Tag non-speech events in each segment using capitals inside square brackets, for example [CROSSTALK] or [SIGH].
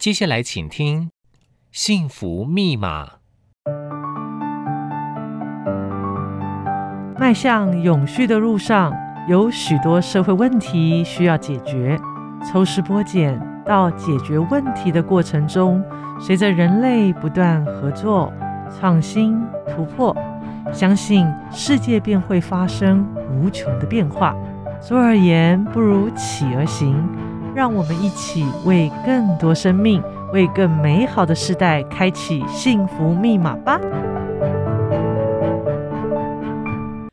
接下来请听《幸福密码》。迈向永续的路上，有许多社会问题需要解决。抽丝剥茧到解决问题的过程中，随着人类不断合作、创新、突破，相信世界便会发生无穷的变化。坐而言，不如起而行。让我们一起为更多生命、为更美好的世代开启幸福密码吧！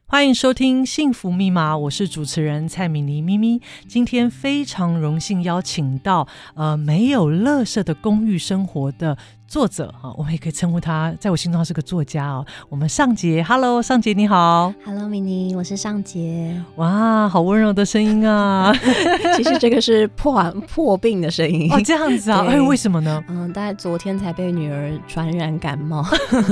欢迎收听《幸福密码》，我是主持人蔡米妮咪咪。今天非常荣幸邀请到呃没有垃圾的公寓生活的。作者哈，我们也可以称呼他，在我心中他是个作家哦。我们尚杰，Hello，尚杰你好，Hello，米妮，我是尚杰。哇，好温柔的声音啊！[LAUGHS] 其实这个是破破病的声音 [LAUGHS] 哦，这样子啊？哎，为什么呢？嗯，大概昨天才被女儿传染感冒，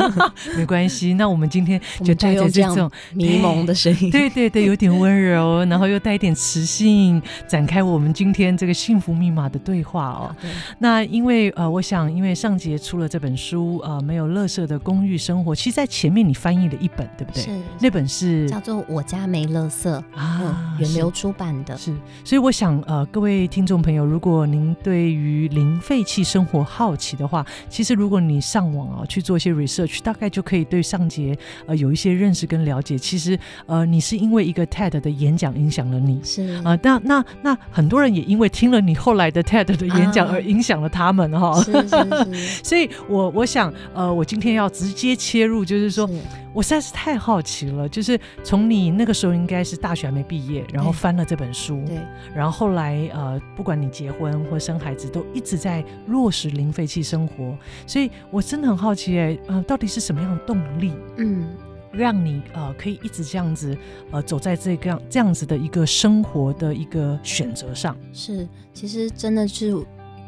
[LAUGHS] 没关系。那我们今天就带着这种迷蒙的声音，对对对，有点温柔，然后又带一点磁性，展开我们今天这个幸福密码的对话哦。那因为呃，我想因为尚洁。出了这本书，呃，没有垃圾的公寓生活。其实，在前面你翻译了一本，对不对？是，那本是叫做《我家没垃圾》啊，远流出版的。是，所以我想，呃，各位听众朋友，如果您对于零废弃生活好奇的话，其实如果你上网啊去做一些 research，大概就可以对上节呃有一些认识跟了解。其实，呃，你是因为一个 TED 的演讲影响了你，是啊，那那那很多人也因为听了你后来的 TED 的演讲而影响了他们哈。是是是。所以 [LAUGHS] 我我想，呃，我今天要直接切入，就是说，是我实在是太好奇了。就是从你那个时候应该是大学还没毕业，然后翻了这本书，对，然后后来呃，不管你结婚或生孩子，都一直在落实零废弃生活。所以我真的很好奇，哎，呃，到底是什么样的动力，嗯，让你呃可以一直这样子呃走在这个这样子的一个生活的一个选择上？是，其实真的是。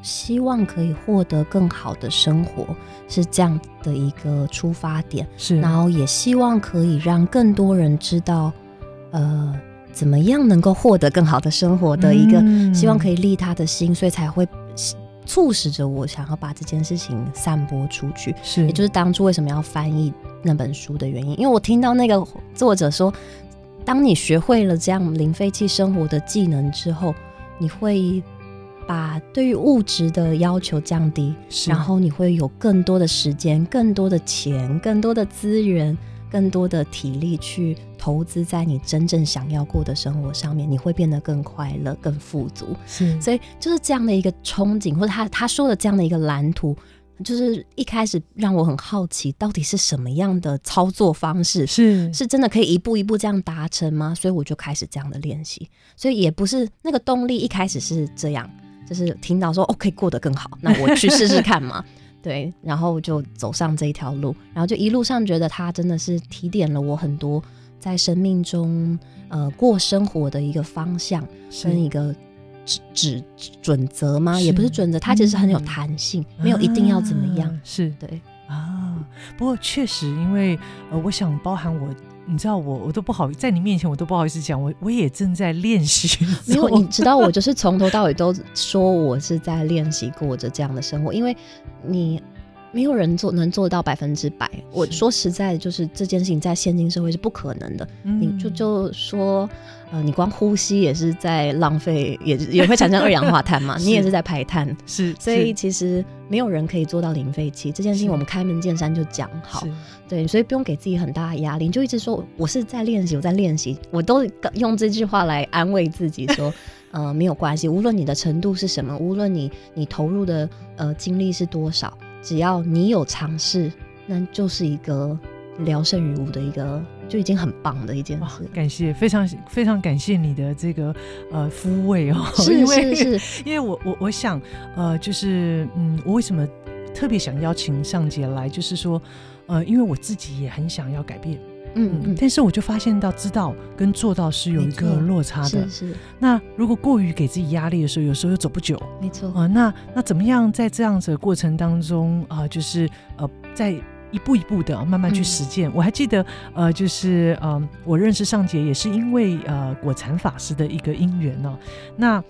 希望可以获得更好的生活，是这样的一个出发点。是，然后也希望可以让更多人知道，呃，怎么样能够获得更好的生活的一个，嗯、希望可以利他的心，所以才会促使着我想要把这件事情散播出去。是，也就是当初为什么要翻译那本书的原因，因为我听到那个 [LAUGHS] 作者说，当你学会了这样零废弃生活的技能之后，你会。把对于物质的要求降低，然后你会有更多的时间、更多的钱、更多的资源、更多的体力去投资在你真正想要过的生活上面，你会变得更快乐、更富足。是，所以就是这样的一个憧憬，或者他他说的这样的一个蓝图，就是一开始让我很好奇，到底是什么样的操作方式，是是真的可以一步一步这样达成吗？所以我就开始这样的练习。所以也不是那个动力一开始是这样。就是听到说哦，可以过得更好，那我去试试看嘛。[LAUGHS] 对，然后就走上这一条路，然后就一路上觉得他真的是提点了我很多在生命中呃过生活的一个方向跟一个指指准则吗？也不是准则，它其实很有弹性，嗯、没有一定要怎么样。啊、是对啊，不过确实，因为呃，我想包含我。你知道我，我都不好在你面前，我都不好意思讲，我我也正在练习。没有，你知道我就是从头到尾都说我是在练习过着这样的生活，因为你没有人做能做到百分之百。我说实在的，就是这件事情在现今社会是不可能的。嗯、你就就说。呃，你光呼吸也是在浪费，也 [LAUGHS] 也会产生二氧化碳嘛？你也是在排碳，是，所以其实没有人可以做到零废弃这件事情。我们开门见山就讲好，对，所以不用给自己很大的压力，你就一直说我是在练习，我在练习，我都用这句话来安慰自己说，[LAUGHS] 呃，没有关系，无论你的程度是什么，无论你你投入的呃精力是多少，只要你有尝试，那就是一个聊胜于无的一个。就已经很棒的一件事，感谢，非常非常感谢你的这个呃 [LAUGHS] 抚慰哦，是因为是是 [LAUGHS] 因为我我我想呃就是嗯，我为什么特别想邀请尚姐来，就是说呃，因为我自己也很想要改变，嗯嗯，嗯但是我就发现到知道跟做到是有一个落差的，是是。那如果过于给自己压力的时候，有时候又走不久，没错啊、呃。那那怎么样在这样子的过程当中啊、呃，就是呃在。一步一步的慢慢去实践。嗯、我还记得，呃，就是呃，我认识尚杰也是因为呃果禅法师的一个因缘哦。那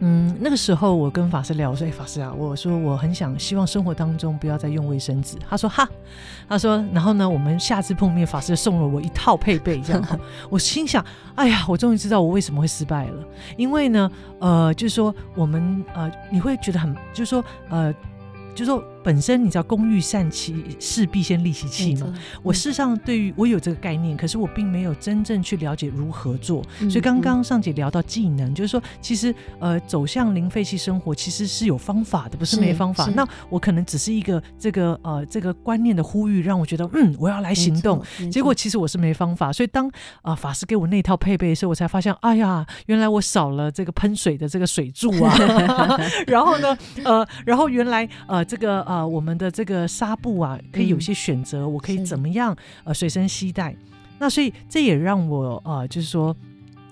嗯，那个时候我跟法师聊，我说：“哎，法师啊，我说我很想希望生活当中不要再用卫生纸。”他说：“哈，他说，然后呢，我们下次碰面，法师送了我一套配备，这样。[LAUGHS] 我心想：哎呀，我终于知道我为什么会失败了，因为呢，呃，就是说我们呃，你会觉得很，就是说呃，就是说。”本身你知道工欲善其事，必先利其器嘛。我事实上对于我有这个概念，可是我并没有真正去了解如何做。所以刚刚上姐聊到技能，就是说其实呃走向零废弃生活其实是有方法的，不是没方法。那我可能只是一个这个呃这个观念的呼吁，让我觉得嗯我要来行动。结果其实我是没方法。所以当啊、呃、法师给我那套配备的时候，我才发现哎呀，原来我少了这个喷水的这个水柱啊。[LAUGHS] [LAUGHS] 然后呢呃然后原来呃这个呃。啊，我们的这个纱布啊，可以有些选择，嗯、我可以怎么样呃随身携带？那所以这也让我呃，就是说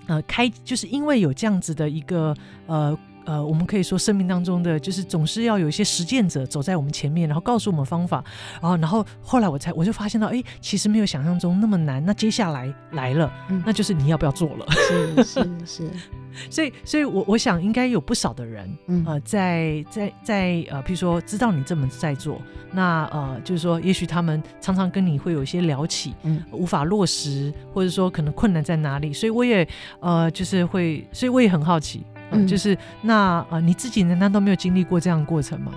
呃开，就是因为有这样子的一个呃。呃，我们可以说生命当中的就是总是要有一些实践者走在我们前面，然后告诉我们方法，然后然后后来我才我就发现到，哎，其实没有想象中那么难。那接下来来了，嗯、那就是你要不要做了？是是是，是所以所以我我想应该有不少的人，嗯、呃，在在在呃，譬如说知道你这么在做，那呃，就是说也许他们常常跟你会有一些聊起，嗯，无法落实，或者说可能困难在哪里，所以我也呃，就是会，所以我也很好奇。嗯，就是那呃，你自己难道没有经历过这样的过程吗？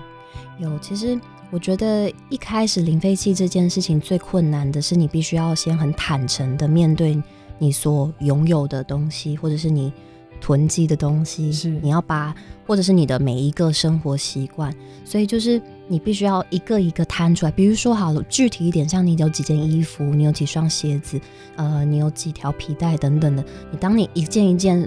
有，其实我觉得一开始零废弃这件事情最困难的是，你必须要先很坦诚的面对你所拥有的东西，或者是你囤积的东西，是你要把，或者是你的每一个生活习惯，所以就是你必须要一个一个摊出来。比如说好了，具体一点，像你有几件衣服，你有几双鞋子，呃，你有几条皮带等等的，你当你一件一件。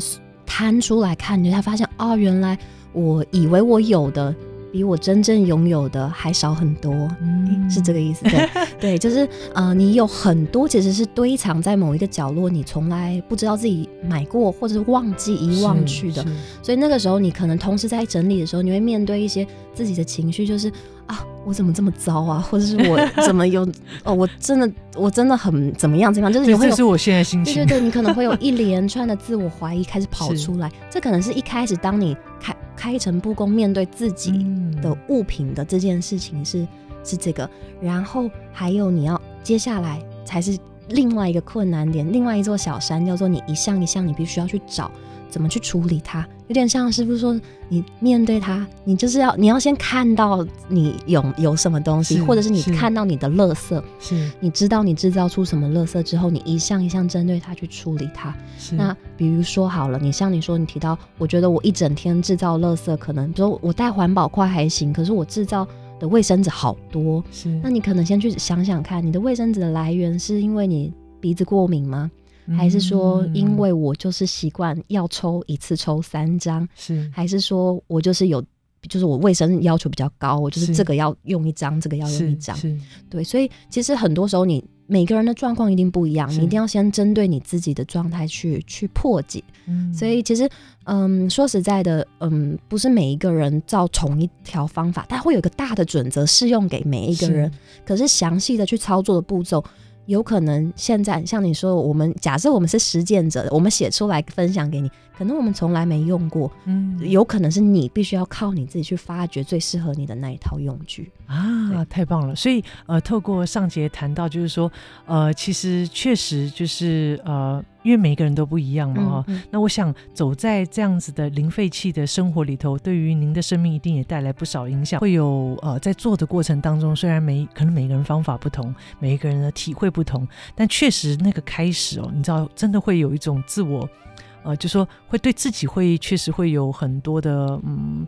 摊出来看，你才发现哦，原来我以为我有的比我真正拥有的还少很多，嗯，是这个意思，对，[LAUGHS] 对，就是呃，你有很多其实是堆藏在某一个角落，你从来不知道自己买过，或者是忘记遗忘去的，所以那个时候你可能同时在整理的时候，你会面对一些自己的情绪，就是。啊，我怎么这么糟啊？或者是我怎么有 [LAUGHS] 哦？我真的，我真的很怎么样？怎么样？就是你会是我现在心情。对对对，你可能会有一连串的自我怀疑开始跑出来。这可能是一开始当你开开诚布公面对自己的物品的这件事情是、嗯、是这个，然后还有你要接下来才是另外一个困难点，另外一座小山叫做你一项一项你必须要去找。怎么去处理它？有点像师傅说，你面对它，你就是要你要先看到你有有什么东西，或者是你看到你的垃圾，是你知道你制造出什么垃圾之后，你一项一项针对它去处理它。是那比如说好了，你像你说你提到，我觉得我一整天制造垃圾，可能比如说我带环保筷还行，可是我制造的卫生纸好多。是那你可能先去想想看，你的卫生纸的来源是因为你鼻子过敏吗？还是说，因为我就是习惯要抽一次抽三张，是还是说我就是有，就是我卫生要求比较高，我就是这个要用一张，这个要用一张，对，所以其实很多时候你每个人的状况一定不一样，你一定要先针对你自己的状态去去破解。所以其实，嗯，说实在的，嗯，不是每一个人照同一条方法，它会有一个大的准则适用给每一个人，可是详细的去操作的步骤。有可能现在像你说，我们假设我们是实践者，我们写出来分享给你，可能我们从来没用过，嗯，有可能是你必须要靠你自己去发掘最适合你的那一套用具啊，对太棒了！所以呃，透过上节谈到，就是说呃，其实确实就是呃。因为每个人都不一样嘛，哈、嗯嗯。那我想走在这样子的零废弃的生活里头，对于您的生命一定也带来不少影响。会有呃，在做的过程当中，虽然每可能每个人方法不同，每一个人的体会不同，但确实那个开始哦，你知道，真的会有一种自我，呃，就说会对自己会确实会有很多的嗯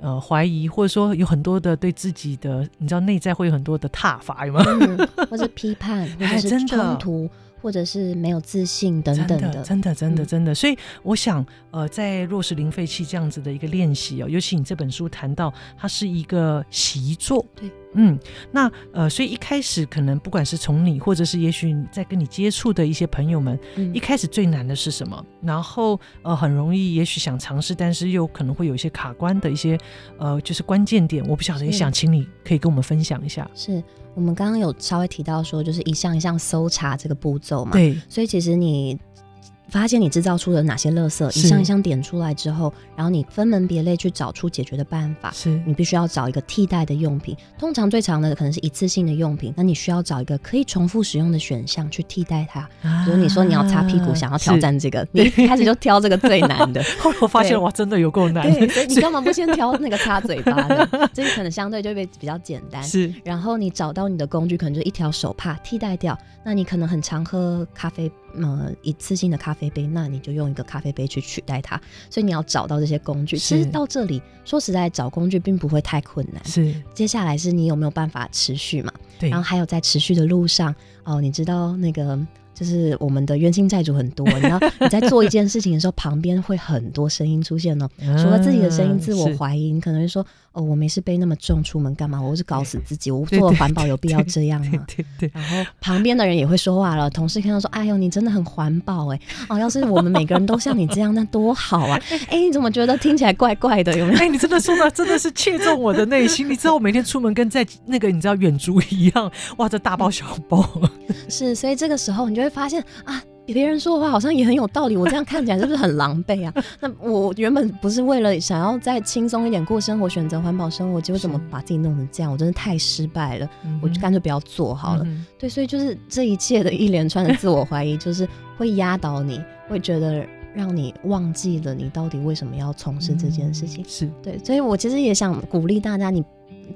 呃怀疑，或者说有很多的对自己的，你知道内在会有很多的踏伐，有吗？嗯、或者批判，或者是 [LAUGHS] 冲突。或者是没有自信等等的，真的，真的，真的。所以我想，呃，在弱势零废弃这样子的一个练习哦，尤其你这本书谈到，它是一个习作，对，嗯，那呃，所以一开始可能不管是从你，或者是也许在跟你接触的一些朋友们，嗯，一开始最难的是什么？然后呃，很容易，也许想尝试，但是又可能会有一些卡关的一些呃，就是关键点。我不晓得，也想请你可以跟我们分享一下。是。我们刚刚有稍微提到说，就是一项一项搜查这个步骤嘛，对，所以其实你发现你制造出了哪些垃圾，一项一项点出来之后，然后你分门别类去找出解决的办法。是你必须要找一个替代的用品，通常最长的可能是一次性的用品，那你需要找一个可以重复使用的选项去替代它。啊、比如你说你要擦屁股，想要挑战这个，你一开始就挑这个最难的。[LAUGHS] 后来我发现哇，真的有够难。[LAUGHS] 对，所以你干嘛不先挑那个擦嘴巴的？[LAUGHS] 这个可能相对就会比较简单。是，然后你找到你的工具，可能就一条手帕替代掉。那你可能很常喝咖啡。呃，一次性的咖啡杯，那你就用一个咖啡杯去取代它。所以你要找到这些工具。其实到这里，说实在，找工具并不会太困难。是，接下来是你有没有办法持续嘛？对。然后还有在持续的路上，哦，你知道那个就是我们的冤亲债主很多。你要 [LAUGHS] 你在做一件事情的时候，旁边会很多声音出现哦。[LAUGHS] 除了自己的声音，自我怀疑，你可能会说。哦，我没事背那么重出门干嘛？我是搞死自己。我做环保有必要这样吗？对对。然后旁边的人也会说话了，同事看到说：“哎呦，你真的很环保哎！哦，要是我们每个人都像你这样，那多好啊！[LAUGHS] 哎，你怎么觉得听起来怪怪的？有没有？哎，你真的说的真的是切中我的内心。你知道我每天出门跟在那个你知道远足一样，哇，这大包小包。是，所以这个时候你就会发现啊。别人说的话好像也很有道理，我这样看起来是不是很狼狈啊？[LAUGHS] 那我原本不是为了想要再轻松一点过生活，选择环保生活，结果怎么把自己弄成这样？我真的太失败了，我就干脆不要做好了。嗯、对，所以就是这一切的一连串的自我怀疑，就是会压倒你，会觉得让你忘记了你到底为什么要从事这件事情。是对，所以我其实也想鼓励大家，你。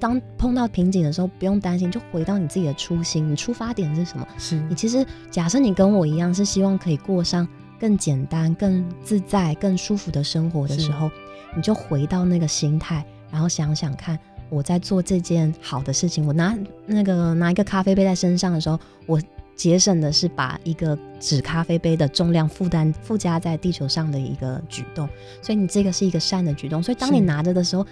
当碰到瓶颈的时候，不用担心，就回到你自己的初心。你出发点是什么？是你其实假设你跟我一样，是希望可以过上更简单、更自在、更舒服的生活的时候，你就回到那个心态，然后想想看，我在做这件好的事情。我拿那个拿一个咖啡杯在身上的时候，我节省的是把一个纸咖啡杯的重量负担附加在地球上的一个举动。所以你这个是一个善的举动。所以当你拿着的时候。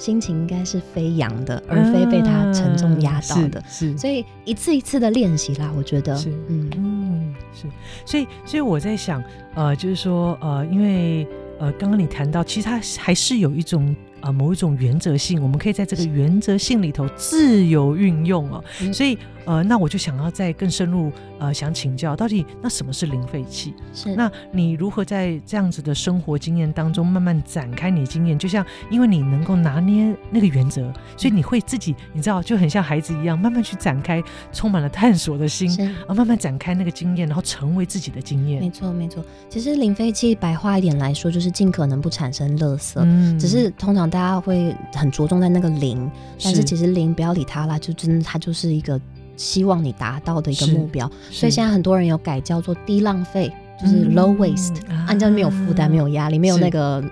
心情应该是飞扬的，而非被它沉重压倒的。是，是，所以一次一次的练习啦，我觉得，是，嗯嗯，是，所以，所以我在想，呃，就是说，呃，因为，呃，刚刚你谈到，其实它还是有一种。呃，某一种原则性，我们可以在这个原则性里头自由运用哦。所以，呃，那我就想要再更深入，呃，想请教，到底那什么是零废弃？是，那你如何在这样子的生活经验当中慢慢展开你经验？就像因为你能够拿捏那个原则，所以你会自己，你知道，就很像孩子一样，慢慢去展开，充满了探索的心，啊，慢慢展开那个经验，然后成为自己的经验。没错，没错。其实零废弃白话一点来说，就是尽可能不产生垃圾。嗯，只是通常。大家会很着重在那个零，但是其实零不要理它啦，就真的它就是一个希望你达到的一个目标。所以现在很多人有改叫做低浪费，就是 low waste，按照没有负担、没有压力、没有那个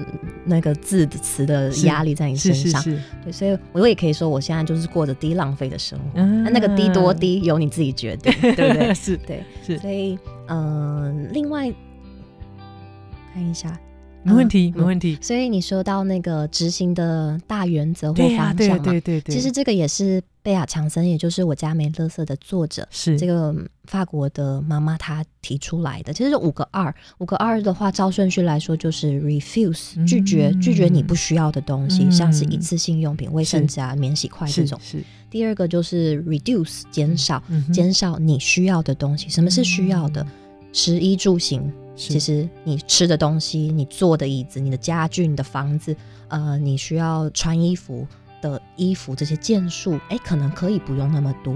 那个字的词的压力在你身上。对，所以我也可以说，我现在就是过着低浪费的生活。那那个低多低由你自己决定，[LAUGHS] 对不对？是对，是。所以嗯、呃，另外看一下。没问题，没问题。所以你说到那个执行的大原则或方向嘛，对对对对对。其实这个也是贝亚强森，也就是我家没垃圾的作者，是这个法国的妈妈她提出来的。其实五个二五个二的话，照顺序来说就是 refuse 拒绝拒绝你不需要的东西，像是一次性用品、卫生纸啊、免洗筷这种。是。第二个就是 reduce 减少，减少你需要的东西。什么是需要的？食衣住行。其实你吃的东西、你坐的椅子、你的家具、你的房子，呃，你需要穿衣服的衣服这些件数，哎，可能可以不用那么多。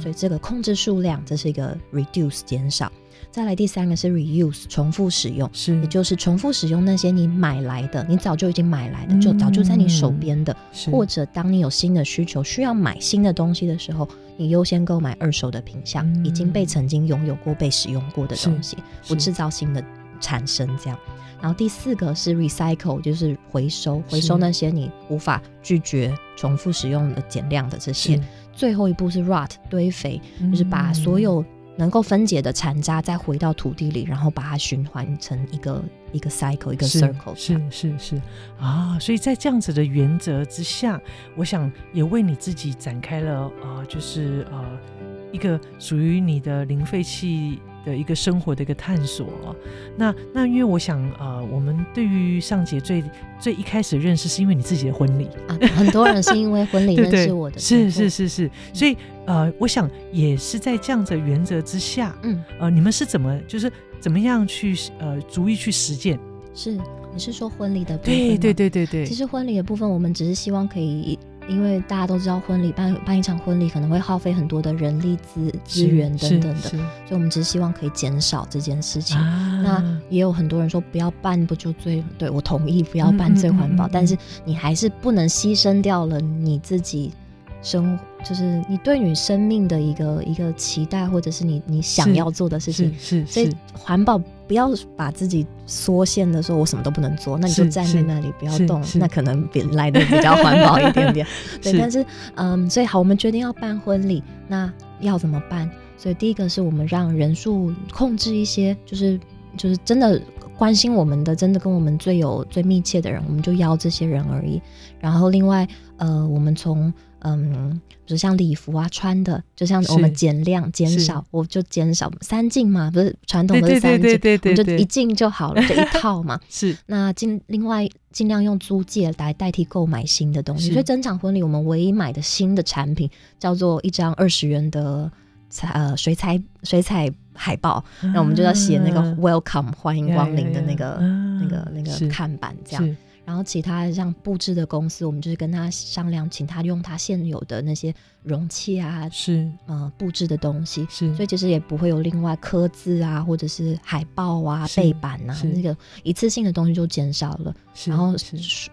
所以这个控制数量，这是一个 reduce 减少。再来第三个是 reuse 重复使用，是，也就是重复使用那些你买来的，你早就已经买来的，就早就在你手边的，嗯、或者当你有新的需求需要买新的东西的时候。你优先购买二手的品相，嗯、已经被曾经拥有过、被使用过的东西，不制造新的产生。这样，然后第四个是 recycle，就是回收，回收那些你无法拒绝重复使用的减量的这些。最后一步是 rot，堆肥，就是把所有。能够分解的残渣再回到土地里，然后把它循环成一个一个 cycle，一个 circle。是是是啊，所以在这样子的原则之下，我想也为你自己展开了呃，就是呃一个属于你的零废弃的一个生活的一个探索。那那因为我想呃，我们对于尚杰最最一开始认识是因为你自己的婚礼啊，很多人是因为婚礼 [LAUGHS] 认识我的，是是是是，所以。呃，我想也是在这样的原则之下，嗯，呃，你们是怎么就是怎么样去呃逐一去实践？是，你是说婚礼的部分？对对对对对。其实婚礼的部分，我们只是希望可以。因为大家都知道，婚礼办办一场婚礼可能会耗费很多的人力资资源等等的，所以我们只是希望可以减少这件事情。啊、那也有很多人说不要办，不就最对，我同意不要办最环保，嗯嗯嗯嗯，但是你还是不能牺牲掉了你自己生，就是你对你生命的一个一个期待，或者是你你想要做的事情。是，是，是，所以环保。不要把自己缩限的说，我什么都不能做，那你就站在那里不要动，那可能比来的比较环保一点点。[LAUGHS] 对，但是嗯，所以好，我们决定要办婚礼，那要怎么办？所以第一个是我们让人数控制一些，就是就是真的关心我们的，真的跟我们最有最密切的人，我们就邀这些人而已。然后另外呃，我们从嗯。比如像礼服啊，穿的就像我们减量减少，我就减少三进嘛，不是传统的三进，我们就一进就好了，[LAUGHS] 这一套嘛。是那尽另外尽量用租借来代替购买新的东西。所以整场婚礼我们唯一买的新的产品叫做一张二十元的彩呃水彩水彩海报，那、啊、我们就要写那个 Welcome 欢迎光临的那个、啊、那个那个看板这样。然后其他像布置的公司，我们就是跟他商量，请他用他现有的那些容器啊，是。呃布置的东西，是，所以其实也不会有另外刻字啊，或者是海报啊、背板啊，那个一次性的东西就减少了。然后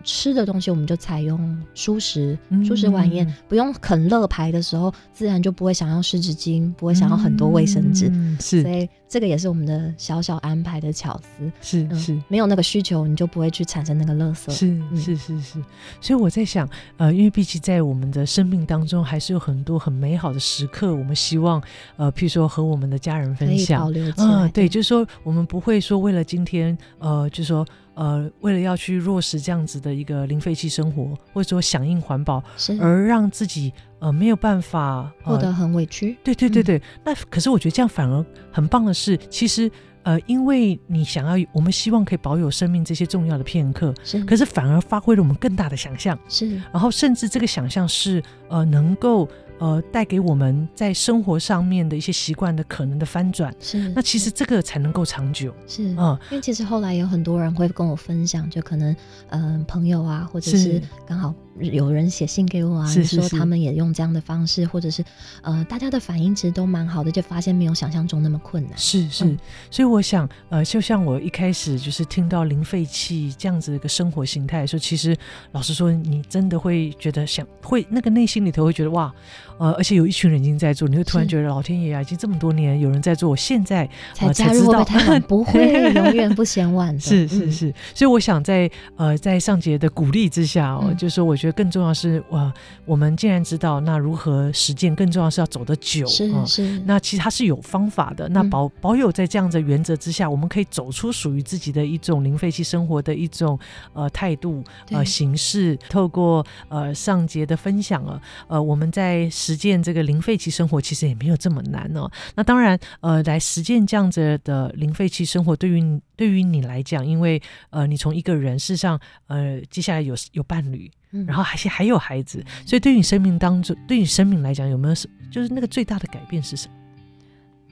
吃的东西我们就采用蔬食，蔬食晚宴不用啃乐牌的时候，自然就不会想要湿纸巾，不会想要很多卫生纸，是，所以这个也是我们的小小安排的巧思。是是，没有那个需求，你就不会去产生那个垃圾。是是是是，所以我在想，呃，因为毕竟在我们的生命当中，还是有很多很美好的时刻，我们希望，呃，譬如说和我们的家人分享，嗯，对，就是说我们不会说为了今天，呃，就是说。呃，为了要去落实这样子的一个零废弃生活，或者说响应环保，而让自己呃没有办法过得很委屈。对对对对，嗯、那可是我觉得这样反而很棒的是，其实呃，因为你想要，我们希望可以保有生命这些重要的片刻，是，可是反而发挥了我们更大的想象，是，然后甚至这个想象是呃能够。呃，带给我们在生活上面的一些习惯的可能的翻转，是。那其实这个才能够长久，是。嗯，因为其实后来有很多人会跟我分享，就可能嗯、呃、朋友啊，或者是。刚好。有人写信给我啊，是是是说他们也用这样的方式，或者是呃，大家的反应其实都蛮好的，就发现没有想象中那么困难。是是、嗯，所以我想，呃，就像我一开始就是听到零废弃这样子的一个生活形态，说其实老实说，你真的会觉得想会那个内心里头会觉得哇，呃，而且有一群人已经在做，你会突然觉得老天爷啊，已经这么多年有人在做，我现在、呃、才加入会不会太晚？不会，永远不嫌晚的。[LAUGHS] 是是是，所以我想在呃在上杰的鼓励之下哦，嗯、就是说我觉得。更重要是，哇，我们既然知道，那如何实践？更重要是要走得久。是是、嗯，那其实它是有方法的。那保保有在这样的原则之下，我们可以走出属于自己的一种零废弃生活的一种呃态度呃形式。透过呃上节的分享啊，呃我们在实践这个零废弃生活，其实也没有这么难哦。那当然，呃来实践这样子的零废弃生活，对于对于你来讲，因为呃你从一个人，事实上呃接下来有有伴侣。然后还是还有孩子，所以对于你生命当中，对于生命来讲，有没有什就是那个最大的改变是什么？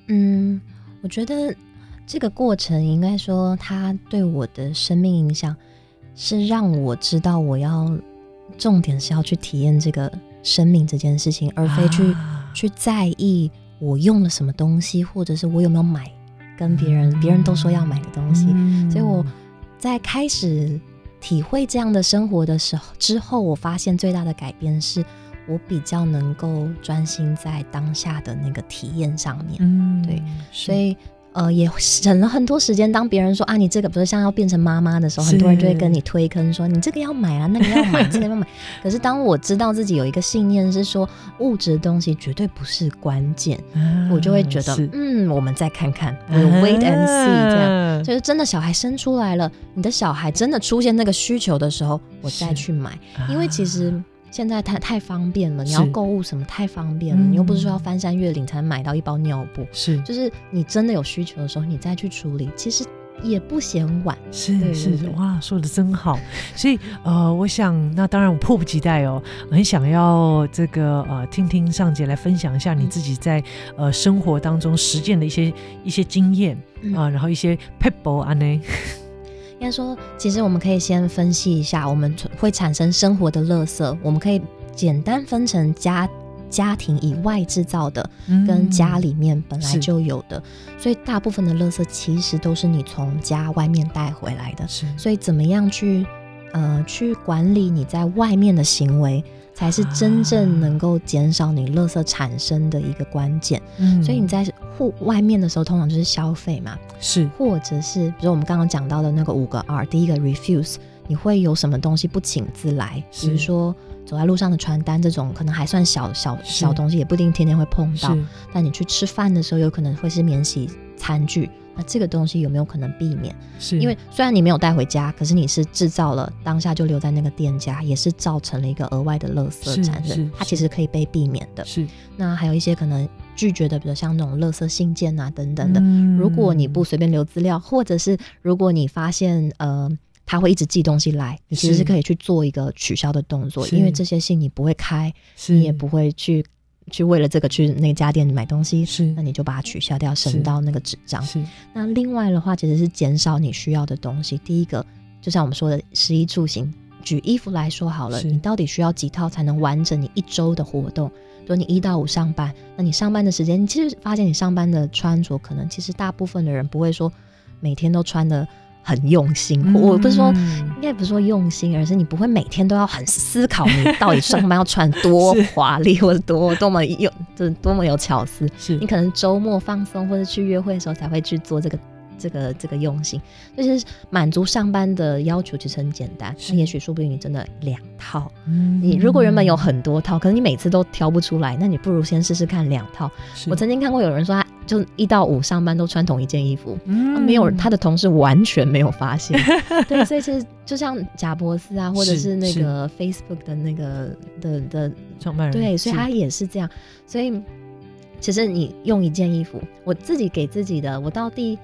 嗯，我觉得这个过程应该说，它对我的生命影响是让我知道，我要重点是要去体验这个生命这件事情，而非去、啊、去在意我用了什么东西，或者是我有没有买跟别人、嗯、别人都说要买的东西。嗯、所以我在开始。体会这样的生活的时候之后，我发现最大的改变是我比较能够专心在当下的那个体验上面。嗯，对，所以呃也省了很多时间。当别人说啊，你这个不是像要变成妈妈的时候，很多人就会跟你推坑说你这个要买啊，那个要买，这个要买。[LAUGHS] 可是当我知道自己有一个信念是说物质的东西绝对不是关键，啊，我就会觉得嗯，我们再看看，我 wait and see 这样。就是真的，小孩生出来了，你的小孩真的出现那个需求的时候，我再去买。因为其实现在太太方便了，你要购物什么太方便了，你又不是说要翻山越岭才能买到一包尿布。是，就是你真的有需求的时候，你再去处理。其实也不嫌晚。是是哇，说的真好。所以呃，我想那当然我迫不及待哦，很想要这个呃听听尚姐来分享一下你自己在呃生活当中实践的一些一些经验啊、嗯呃，然后一些撇步啊呢。应该说，其实我们可以先分析一下，我们会产生生活的垃圾，我们可以简单分成家。家庭以外制造的，跟家里面本来就有的，嗯、所以大部分的垃圾其实都是你从家外面带回来的。所以怎么样去呃去管理你在外面的行为，才是真正能够减少你垃圾产生的一个关键。嗯，所以你在户外面的时候，通常就是消费嘛，是，或者是比如我们刚刚讲到的那个五个 R，第一个 refuse，你会有什么东西不请自来，比如说。走在路上的传单，这种可能还算小小小东西，也不一定天天会碰到。但你去吃饭的时候，有可能会是免洗餐具，那这个东西有没有可能避免？是因为虽然你没有带回家，可是你是制造了当下就留在那个店家，也是造成了一个额外的垃圾产生。它其实可以被避免的。是那还有一些可能拒绝的，比如像那种垃圾信件啊等等的，嗯、如果你不随便留资料，或者是如果你发现呃。他会一直寄东西来，你其实是可以去做一个取消的动作，因为这些信你不会开，你也不会去去为了这个去那家店买东西，是，那你就把它取消掉，省到那个纸张。是，那另外的话，其实是减少你需要的东西。第一个，就像我们说的，食衣住行。举衣服来说好了，你到底需要几套才能完整你一周的活动？比如你一到五上班，那你上班的时间，你其实发现你上班的穿着，可能其实大部分的人不会说每天都穿的。很用心，嗯、我不是说，应该不是说用心，而是你不会每天都要很思考你到底上班要穿多 [LAUGHS] 华丽，或者多多么有，就是多么有巧思。是你可能周末放松或者去约会的时候才会去做这个这个这个用心，就是满足上班的要求其实很简单。那也许说不定你真的两套，嗯，你如果原本有很多套，可能你每次都挑不出来，那你不如先试试看两套。我曾经看过有人说他。就一到五上班都穿同一件衣服，嗯，没有他的同事完全没有发现。[LAUGHS] 对，所以其实就像贾伯斯啊，或者是那个 Facebook 的那个的的创办人，对，所以他也是这样。所以其实你用一件衣服，我自己给自己的，我到第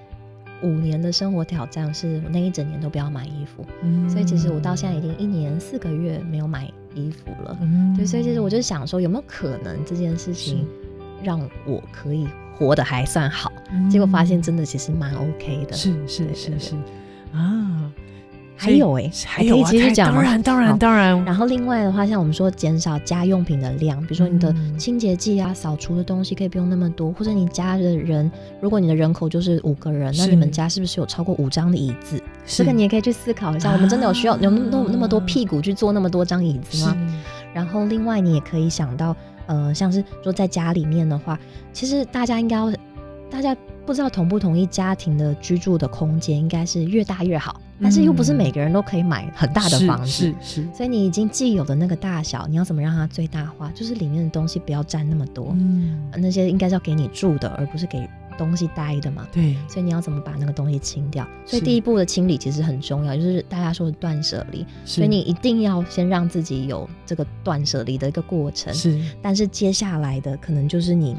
五年的生活挑战是，我那一整年都不要买衣服。嗯，所以其实我到现在已经一年四个月没有买衣服了。嗯，对，所以其实我就想说，有没有可能这件事情让我可以。活得还算好，嗯，结果发现真的其实蛮 OK 的。是是是是啊，还有哎，还有啊，可以继续讲吗？当然当然当然。然后另外的话，像我们说减少家用品的量，比如说你的清洁剂啊、扫除的东西可以不用那么多，或者你家的人，如果你的人口就是五个人，那你们家是不是有超过五张的椅子？这个你也可以去思考一下。我们真的有需要有那么那么多屁股去坐那么多张椅子吗？然后另外你也可以想到。呃，像是说在家里面的话，其实大家应该要，大家不知道同不同意家庭的居住的空间应该是越大越好，嗯，但是又不是每个人都可以买很大的房子，是是，是。所以你已经既有的那个大小，你要怎么让它最大化？就是里面的东西不要占那么多，嗯，那些应该是要给你住的，而不是给。东西待的嘛，对，所以你要怎么把那个东西清掉？所以第一步的清理其实很重要，就是大家说的断舍离。所以你一定要先让自己有这个断舍离的一个过程。是，但是接下来的可能就是你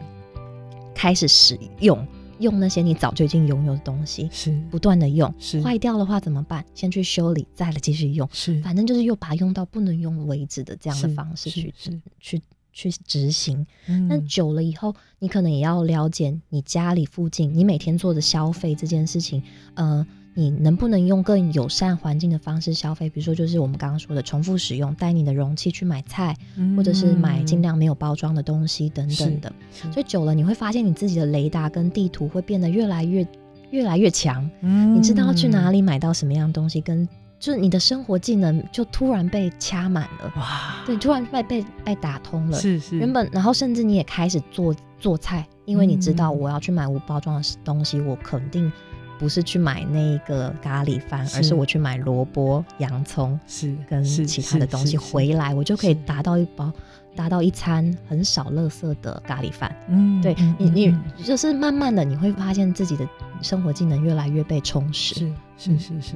开始使用，用那些你早就已经拥有的东西，是不断的用。是，坏掉的话怎么办？先去修理，再来继续用。是，反正就是又把它用到不能用为止的这样的方式去去。去执行，那久了以后，你可能也要了解你家里附近，你每天做的消费这件事情，呃，你能不能用更友善环境的方式消费？比如说，就是我们刚刚说的重复使用，带你的容器去买菜，或者是买尽量没有包装的东西等等的。所以久了，你会发现你自己的雷达跟地图会变得越来越越来越强。嗯，你知道去哪里买到什么样东西跟。就是你的生活技能就突然被掐满了，哇！对，突然被被被打通了。是是。原本，然后甚至你也开始做做菜，因为你知道我要去买无包装的东西，嗯，我肯定不是去买那个咖喱饭，而是我去买萝卜、洋葱，是跟其他的东西回来，我就可以达到一包，达到一餐很少垃圾的咖喱饭。嗯，对你，你就是慢慢的你会发现自己的生活技能越来越被充实。是是是是。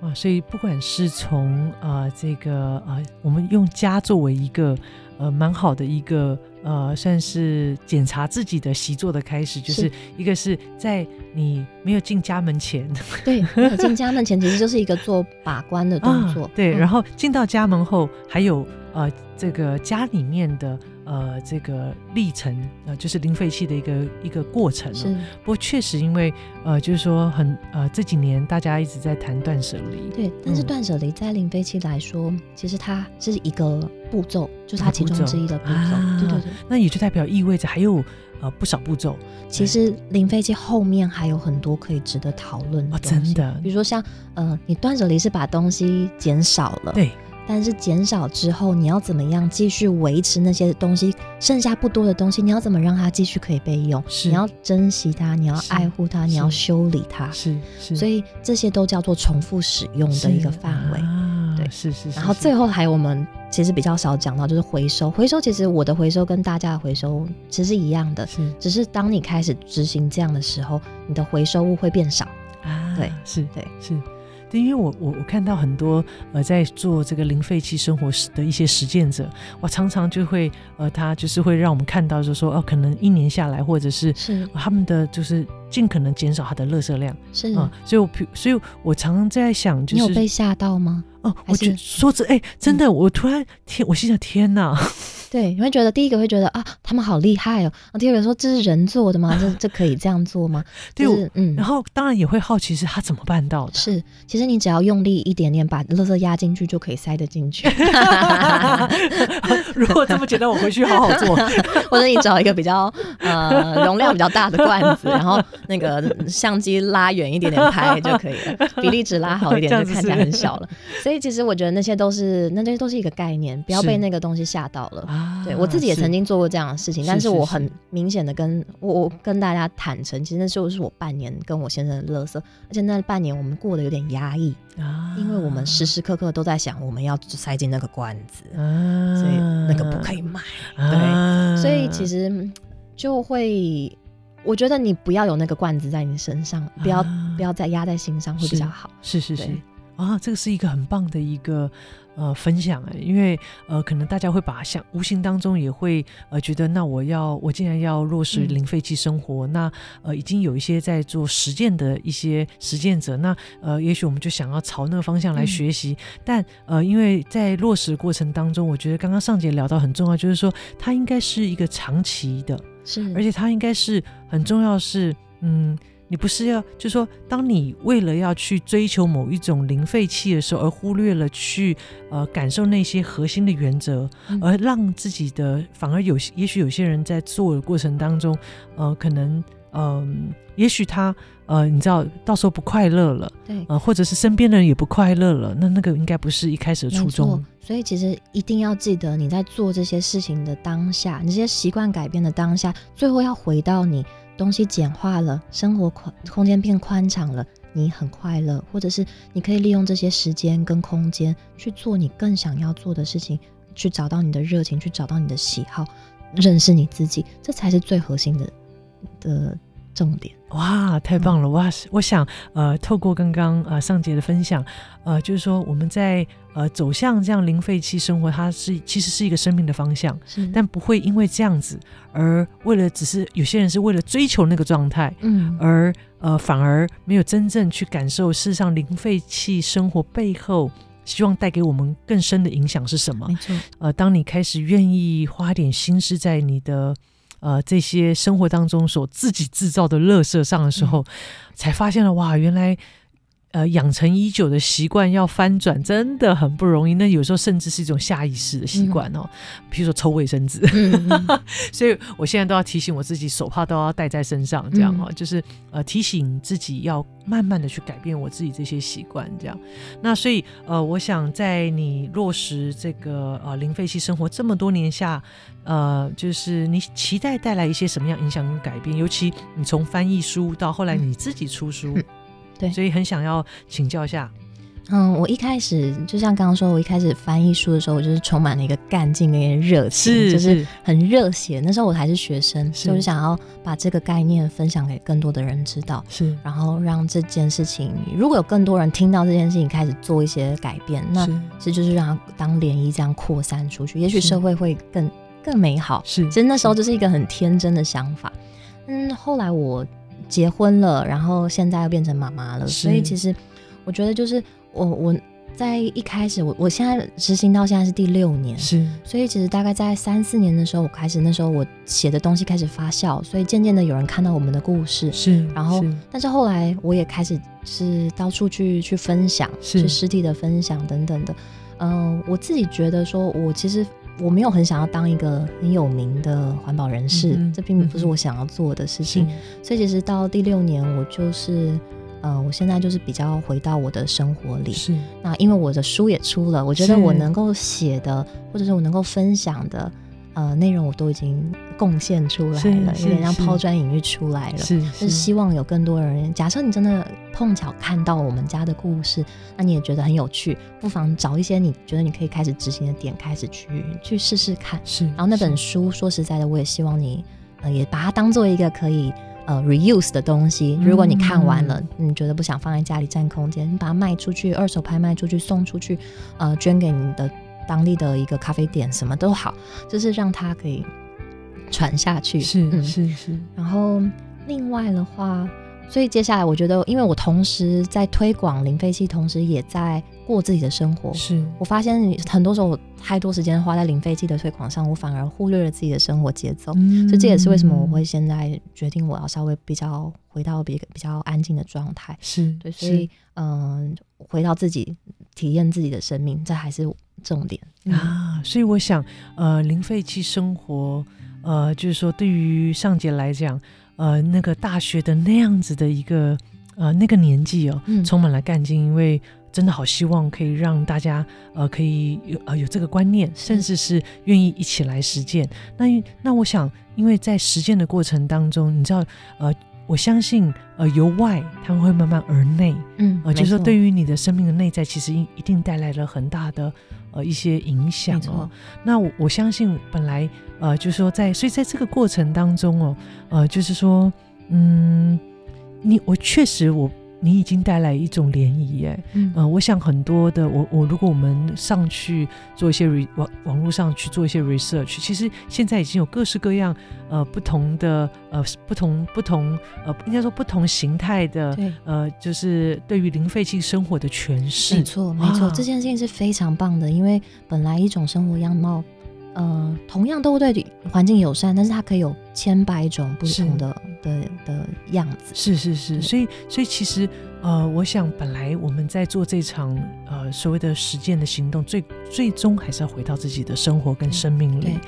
啊，所以不管是从呃这个呃，我们用家作为一个呃蛮好的一个呃，算是检查自己的习作的开始，就是一个是在你没有进家门前，[LAUGHS] 对，没有进家门前其实就是一个做把关的动作，[LAUGHS] 啊、对、嗯，然后进到家门后还有呃这个家里面的。呃，这个历程呃，就是零废弃的一个一个过程，哦。是，不过确实因为呃，就是说很呃，这几年大家一直在谈断舍离。对，但是断舍离在零废弃来说，嗯，其实它是一个步骤，就是它其中之一的步骤。啊，对对对。那也就代表意味着还有呃不少步骤。其实零废弃后面还有很多可以值得讨论的，哦，真的。比如说像呃，你断舍离是把东西减少了。对。但是减少之后，你要怎么样继续维持那些东西？剩下不多的东西，你要怎么让它继续可以被用？是，你要珍惜它，你要爱护它，你要修理它。是是。所以这些都叫做重复使用的一个范围。啊，对，是是，是。然后最后还有我们其实比较少讲到，就是回收。回收其实我的回收跟大家的回收其实是一样的，是。只是当你开始执行这样的时候，你的回收物会变少。啊，对，是对是。因为我我我看到很多呃在做这个零废弃生活的一些实践者，我常常就会呃他就是会让我们看到就是说哦、呃、可能一年下来或者是是、呃、他们的就是尽可能减少他的垃圾量是啊、呃，所以我所以我常常在想就是你有被吓到吗？哦，我觉得说着哎真的、嗯、我突然天我心想天哪！[LAUGHS] 对，你会觉得第一个会觉得啊，他们好厉害哦。第二个说，这是人做的吗？这这可以这样做吗？[LAUGHS] 对，就是、嗯。然后当然也会好奇是他怎么办到的。是，其实你只要用力一点点，把垃圾压进去就可以塞得进去。[LAUGHS] 如果这么简单，我回去好好做。或者你找一个比较呃容量比较大的罐子，然后那个相机拉远一点点拍就可以了，比例尺拉好一点就看起来很小了。所以其实我觉得那些都是那些都是一个概念，不要被那个东西吓到了。对，我自己也曾经做过这样的事情，但是我很明显的跟我我跟大家坦诚，其实那时候是我半年跟我先生的乐色，而且那半年我们过得有点压抑啊，因为我们时时刻刻都在想我们要塞进那个罐子，啊，所以那个不可以买，对，所以其实就会，我觉得你不要有那个罐子在你身上，不要不要再压在心上会比较好，是是是。啊，这个是一个很棒的一个呃分享哎，因为呃可能大家会把它想无形当中也会呃觉得，那我要我既然要落实零废弃生活，嗯、那呃已经有一些在做实践的一些实践者，那呃也许我们就想要朝那个方向来学习，嗯、但呃因为在落实过程当中，我觉得刚刚上节聊到很重要，就是说它应该是一个长期的，是，而且它应该是很重要是嗯。你不是要，就是说，当你为了要去追求某一种零废弃的时候，而忽略了去呃感受那些核心的原则，嗯、而让自己的反而有，也许有些人在做的过程当中，呃，可能嗯、呃，也许他呃，你知道，到时候不快乐了，对，呃，或者是身边的人也不快乐了，那那个应该不是一开始的初衷。所以其实一定要记得，你在做这些事情的当下，你这些习惯改变的当下，最后要回到你。东西简化了，生活宽空间变宽敞了，你很快乐，或者是你可以利用这些时间跟空间去做你更想要做的事情，去找到你的热情，去找到你的喜好，认识你自己，这才是最核心的的重点。哇，太棒了！哇，我想呃，透过刚刚呃上节的分享，呃，就是说我们在呃走向这样零废弃生活，它是其实是一个生命的方向，但不会因为这样子而为了只是有些人是为了追求那个状态，嗯，而呃反而没有真正去感受，事实上零废弃生活背后希望带给我们更深的影响是什么？没错，呃，当你开始愿意花点心思在你的。呃，这些生活当中所自己制造的乐色上的时候，嗯、才发现了哇，原来呃养成已久的习惯要翻转真的很不容易。那有时候甚至是一种下意识的习惯哦，比、嗯、如说抽卫生纸。嗯、[LAUGHS] 所以我现在都要提醒我自己，手帕都要带在身上，这样哦，嗯、就是呃提醒自己要慢慢的去改变我自己这些习惯，这样。那所以呃，我想在你落实这个呃零废弃生活这么多年下。呃，就是你期待带来一些什么样影响跟改变？尤其你从翻译书到后来你自己出书，嗯、对，所以很想要请教一下。嗯，我一开始就像刚刚说，我一开始翻译书的时候，我就是充满了一个干劲跟热情，是就是很热血。那时候我还是学生，是就是想要把这个概念分享给更多的人知道，是，然后让这件事情，如果有更多人听到这件事情，开始做一些改变，那是就是让它当涟漪这样扩散出去，也许社会会更更美好。是，其实那时候就是一个很天真的想法。嗯，后来我结婚了，然后现在又变成妈妈了，所以其实我觉得就是。我我在一开始，我我现在执行到现在是第六年，是，所以其实大概在三四年的时候，我开始那时候我写的东西开始发酵，所以渐渐的有人看到我们的故事，是，然后是。但是后来我也开始是到处去去分享，是。实体的分享等等的，嗯、呃，我自己觉得说，我其实我没有很想要当一个很有名的环保人士，嗯、这并不是我想要做的事情，所以其实到第六年，我就是。嗯、呃，我现在就是比较回到我的生活里。是，那因为我的书也出了，我觉得我能够写的，或者是我能够分享的，呃，内容我都已经贡献出来了，有点像抛砖引玉出来了。是，是，就是希望有更多人。假设你真的碰巧看到我们家的故事，那你也觉得很有趣，不妨找一些你觉得你可以开始执行的点，开始去去试试看。是，然后那本书，说实在的，我也希望你，呃，也把它当做一个可以。呃，reuse 的东西，如果你看完了，你、嗯、觉得不想放在家里占空间，你把它卖出去，二手拍卖出去，送出去，呃，捐给你的当地的一个咖啡店，什么都好，就是让它可以传下去。是、嗯、是是。然后另外的话，所以接下来我觉得，因为我同时在推广零废弃，同时也在。过自己的生活，是我发现很多时候我太多时间花在零废弃的推广上，我反而忽略了自己的生活节奏，嗯，所以这也是为什么我会现在决定我要稍微比较回到比比较安静的状态，是对，所以嗯、呃，回到自己体验自己的生命，这还是重点啊。所以我想，呃，零废弃生活，呃，就是说对于尚杰来讲，呃，那个大学的那样子的一个呃那个年纪哦，嗯、充满了干劲，因为。真的好希望可以让大家呃可以有呃有这个观念，甚至是愿意一起来实践。那那我想，因为在实践的过程当中，你知道呃，我相信呃由外他们会慢慢而内，嗯，呃，就是说对于你的生命的内在，其实一一定带来了很大的呃一些影响哦。那我我相信本来呃就是说在所以在这个过程当中哦呃就是说嗯你我确实我。你已经带来一种涟漪耶，嗯、呃，我想很多的我我如果我们上去做一些 re, 网网络上去做一些 research，其实现在已经有各式各样呃不同的呃不同不同呃应该说不同形态的呃就是对于零废弃生活的诠释，没错没错，这件事情是非常棒的，因为本来一种生活样貌。呃，同样都对环境友善，但是它可以有千百种不同的的的样子。是是是，所以所以其实呃，我想本来我们在做这场呃所谓的实践的行动，最最终还是要回到自己的生活跟生命里啊、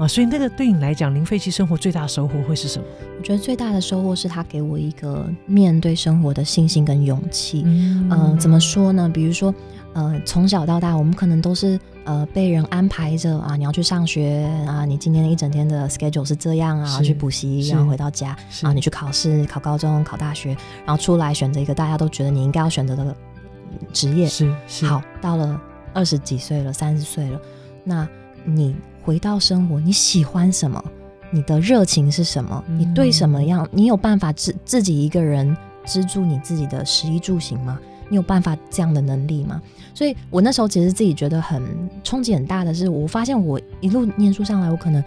呃。所以那个对你来讲，零废弃生活最大的收获会是什么？我觉得最大的收获是他给我一个面对生活的信心跟勇气。嗯、呃，怎么说呢？比如说呃，从小到大，我们可能都是。呃，被人安排着啊，你要去上学啊，你今天一整天的 schedule 是这样啊，去补习，然后回到家，然后你去考试，考高中，考大学，然后出来选择一个大家都觉得你应该要选择的职业。是，是好，到了二十几岁了，三十岁了，那你回到生活，你喜欢什么？你的热情是什么？嗯、你对什么样？你有办法自自己一个人资助你自己的食衣住行吗？你有办法这样的能力吗？所以我那时候其实自己觉得很冲击很大的是，我发现我一路念书上来，我可能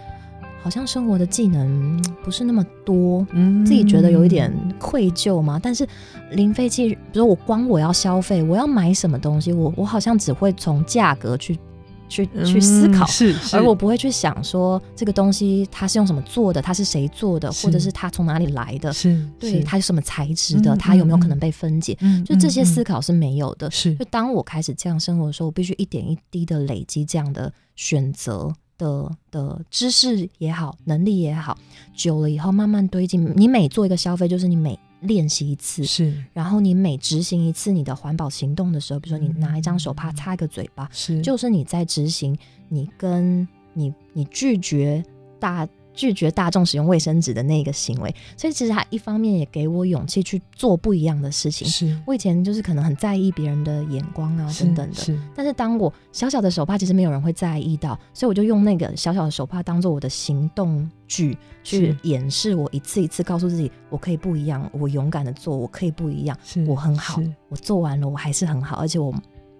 好像生活的技能不是那么多，嗯，自己觉得有一点愧疚嘛。但是零废弃，比如我光我要消费，我要买什么东西，我我好像只会从价格去。去去思考，嗯、是，是，而我不会去想说这个东西它是用什么做的，它是谁做的，或者是它从哪里来的，是，对，它是什么材质的，嗯、它有没有可能被分解，嗯、就这些思考是没有的。是，就当我开始这样生活的时候，我必须一点一滴的累积这样的选择的的知识也好，能力也好，久了以后慢慢堆积。你每做一个消费，就是你每。练习一次。是，然后你每执行一次你的环保行动的时候，比如说你拿一张手帕擦一个嘴巴，是，就是你在执行，你跟你你拒绝大拒绝大众使用卫生纸的那个行为，所以其实他一方面也给我勇气去做不一样的事情。是我以前就是可能很在意别人的眼光啊等等的，是。但是当我小小的手帕其实没有人会在意到，所以我就用那个小小的手帕当做我的行动剧去掩饰我一次一次告诉自己我可以不一样，我勇敢的做，我可以不一样，我很好，我做完了我还是很好，而且我。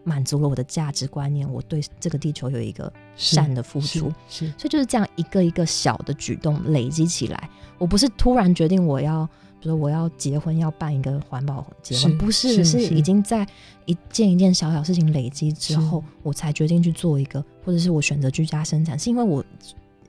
满足了我的价值观念，我对这个地球有一个善的付出，是，是，是，所以就是这样一个一个小的举动累积起来。我不是突然决定我要，比如说我要结婚要办一个环保结婚，不是，是，是已经在一件一件小小事情累积之后，我才决定去做一个，或者是我选择居家生产，是因为我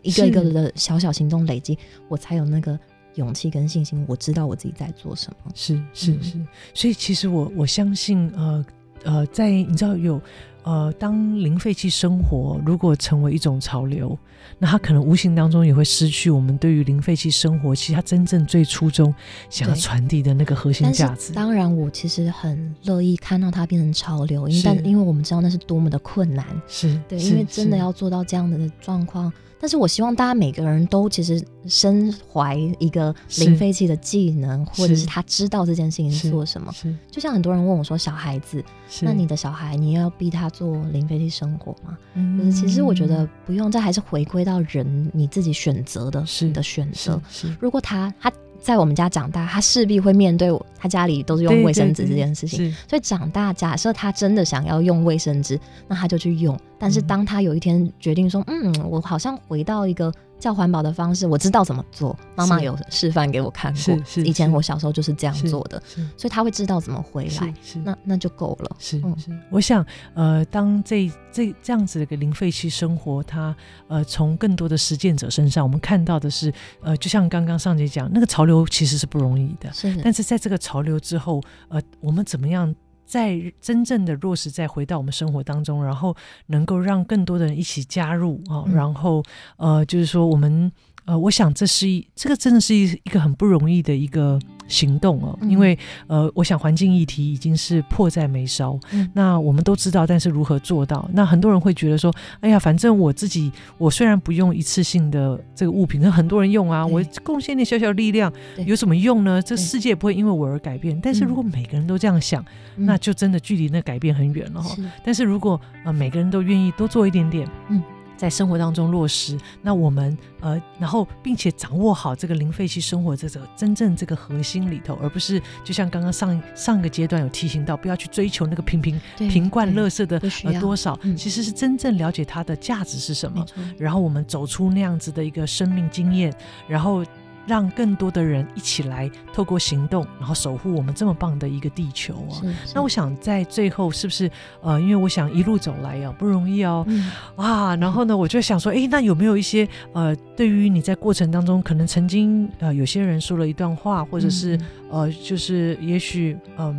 一个一个的小小行动累积，我才有那个勇气跟信心，我知道我自己在做什么。是是是，是，所以其实我我相信呃。呃，在你知道有，呃，当零废弃生活如果成为一种潮流，那它可能无形当中也会失去我们对于零废弃生活其实它真正最初衷想要传递的那个核心价值。当然，我其实很乐意看到它变成潮流，因为但因为我们知道那是多么的困难，是对，因为真的要做到这样的状况。但是我希望大家每个人都其实身怀一个零废弃的技能，或者是他知道这件事情是做什么。就像很多人问我说：“小孩子，那你的小孩你要逼他做零废弃生活嘛？”嗯，就是其实我觉得不用，这还是回归到人你自己选择的，是的选择。是如果他他。在我们家长大，他势必会面对他家里都是用卫生纸这件事情，所以长大，假设他真的想要用卫生纸，那他就去用。但是当他有一天决定说，嗯，我好像回到一个。较环保的方式，我知道怎么做。妈妈有示范给我看过。以前我小时候就是这样做的，所以他会知道怎么回来，那那就够了。是是。我想，呃，当这这这样子的一个零废弃生活，它呃从更多的实践者身上，我们看到的是，呃，就像刚刚上节讲，那个潮流其实是不容易的，是。但是在这个潮流之后，呃，我们怎么样？在真正的落实，再回到我们生活当中，然后能够让更多的人一起加入啊，然后呃，就是说我们。呃，我想这是一，这个真的是一一个很不容易的一个行动哦，嗯、因为呃，我想环境议题已经是迫在眉梢，嗯、那我们都知道，但是如何做到？那很多人会觉得说，哎呀，反正我自己，我虽然不用一次性的这个物品，可很多人用啊，我贡献点小小力量，有什么用呢？这世界不会因为我而改变。但是如果每个人都这样想，那就真的距离那改变很远了哈。但是如果呃每个人都愿意多做一点点，嗯。在生活当中落实，那我们呃，然后并且掌握好这个零废弃生活这个真正这个核心里头，而不是就像刚刚上上个阶段有提醒到，不要去追求那个瓶瓶瓶罐垃圾的呃多少，嗯，其实是真正了解它的价值是什么，然后我们走出那样子的一个生命经验，然后。让更多的人一起来透过行动，然后守护我们这么棒的一个地球啊！那我想在最后是不是呃，因为我想一路走来啊，不容易哦，嗯、啊，然后呢，我就想说，哎，那有没有一些呃，对于你在过程当中，可能曾经呃，有些人说了一段话，或者是、嗯、呃，就是也许嗯、呃，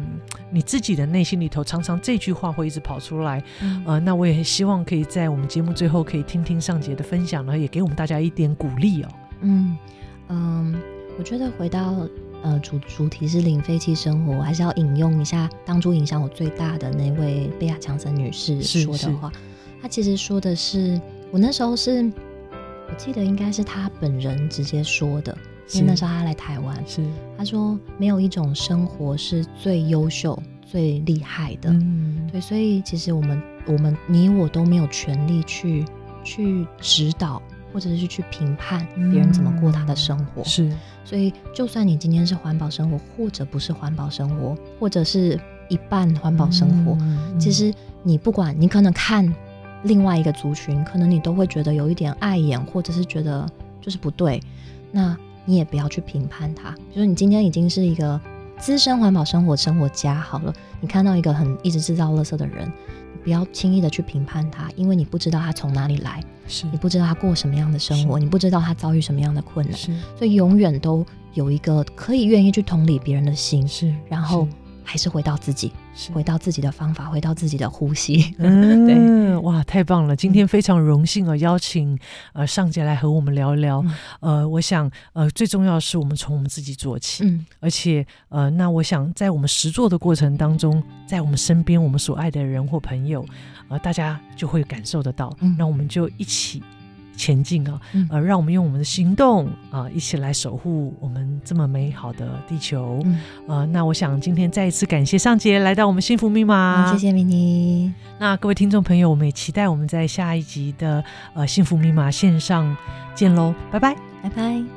你自己的内心里头常常这句话会一直跑出来，嗯、呃，那我也希望可以在我们节目最后可以听听上节的分享，然后也给我们大家一点鼓励哦，嗯。嗯，我觉得回到呃主主题是零废弃生活，我还是要引用一下当初影响我最大的那位贝亚强森女士说的话。她其实说的是，我那时候是，我记得应该是她本人直接说的，因为那时候她来台湾，是她说没有一种生活是最优秀、最厉害的。嗯，对，所以其实我们我们你我都没有权利去去指导。或者是去评判别人怎么过他的生活，嗯、是，所以就算你今天是环保生活，或者不是环保生活，或者是一半环保生活，嗯、其实你不管你可能看另外一个族群，可能你都会觉得有一点碍眼，或者是觉得就是不对，那你也不要去评判他。比如你今天已经是一个资深环保生活生活家好了，你看到一个很一直制造垃圾的人。不要轻易的去评判他，因为你不知道他从哪里来，是。你不知道他过什么样的生活，你不知道他遭遇什么样的困难，所以永远都有一个可以愿意去同理别人的心，是然后。还是回到自己，回到自己的方法，回到自己的呼吸。嗯，[LAUGHS] 对，哇，太棒了！今天非常荣幸啊，邀请呃上节来和我们聊一聊。嗯、呃，我想呃最重要的是我们从我们自己做起，嗯，而且呃那我想在我们实做的过程当中，在我们身边我们所爱的人或朋友，呃大家就会感受得到。嗯，那我们就一起。前进啊，嗯、呃，让我们用我们的行动啊、呃，一起来守护我们这么美好的地球。嗯、呃，那我想今天再一次感谢尚杰来到我们幸福密码，谢谢 Mini。那各位听众朋友，我们也期待我们在下一集的呃幸福密码线上见喽，拜拜，拜拜。